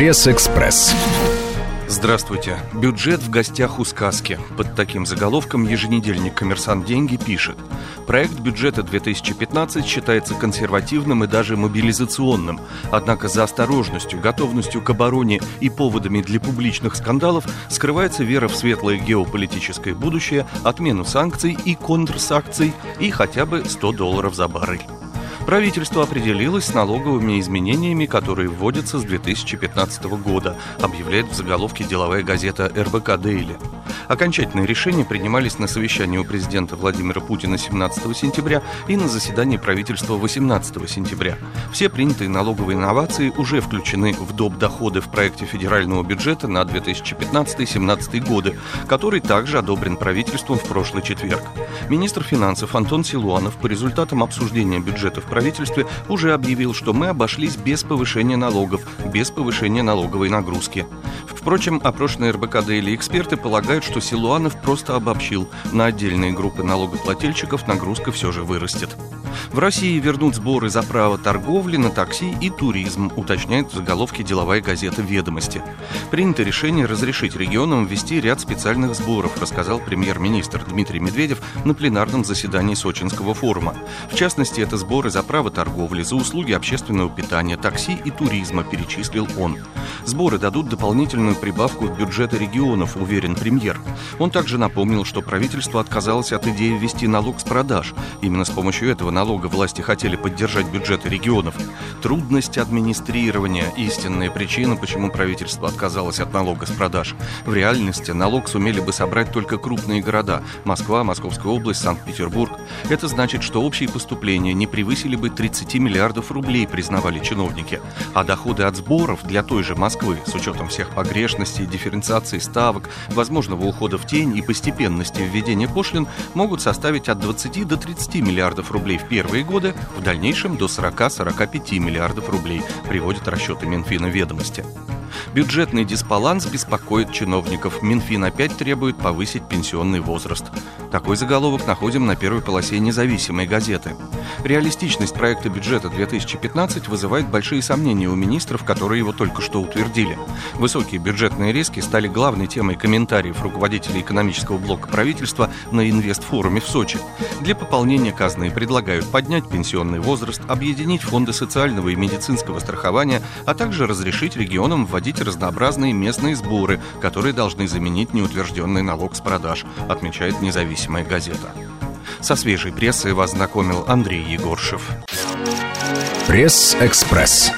Пресс-экспресс. Здравствуйте. Бюджет в гостях у сказки. Под таким заголовком еженедельник «Коммерсант. Деньги» пишет. Проект бюджета 2015 считается консервативным и даже мобилизационным. Однако за осторожностью, готовностью к обороне и поводами для публичных скандалов скрывается вера в светлое геополитическое будущее, отмену санкций и контрсанкций и хотя бы 100 долларов за баррель. Правительство определилось с налоговыми изменениями, которые вводятся с 2015 года, объявляет в заголовке деловая газета РБК «Дейли». Окончательные решения принимались на совещании у президента Владимира Путина 17 сентября и на заседании правительства 18 сентября. Все принятые налоговые инновации уже включены в доп. доходы в проекте федерального бюджета на 2015-2017 годы, который также одобрен правительством в прошлый четверг. Министр финансов Антон Силуанов по результатам обсуждения бюджета в правительстве уже объявил, что мы обошлись без повышения налогов, без повышения налоговой нагрузки. Впрочем, опрошенные РБК или эксперты полагают, что Силуанов просто обобщил. На отдельные группы налогоплательщиков нагрузка все же вырастет. В России вернут сборы за право торговли на такси и туризм, уточняет в заголовке деловая газета «Ведомости». Принято решение разрешить регионам ввести ряд специальных сборов, рассказал премьер-министр Дмитрий Медведев на пленарном заседании Сочинского форума. В частности, это сборы за право торговли, за услуги общественного питания, такси и туризма, перечислил он. Сборы дадут дополнительную прибавку в бюджеты регионов, уверен премьер. Он также напомнил, что правительство отказалось от идеи ввести налог с продаж. Именно с помощью этого налога власти хотели поддержать бюджеты регионов. Трудность администрирования – истинная причина, почему правительство отказалось от налога с продаж. В реальности налог сумели бы собрать только крупные города – Москва, Московская область, Санкт-Петербург. Это значит, что общие поступления не превысили бы 30 миллиардов рублей, признавали чиновники. А доходы от сборов для той же Москвы, с учетом всех погрешностей, дифференциации ставок, возможного ухода в тень и постепенности введения пошлин, могут составить от 20 до 30 миллиардов рублей в первые годы, в дальнейшем до 40-45 миллиардов рублей, приводят расчеты Минфина ведомости. Бюджетный дисбаланс беспокоит чиновников. Минфин опять требует повысить пенсионный возраст. Такой заголовок находим на первой полосе независимой газеты. Реалистичность проекта бюджета 2015 вызывает большие сомнения у министров, которые его только что утвердили. Высокие бюджетные риски стали главной темой комментариев руководителей экономического блока правительства на инвестфоруме в Сочи. Для пополнения казны предлагают поднять пенсионный возраст, объединить фонды социального и медицинского страхования, а также разрешить регионам вводить разнообразные местные сборы, которые должны заменить неутвержденный налог с продаж, отмечает независимая газета. Со свежей прессой вас знакомил Андрей Егоршев. Пресс-экспресс.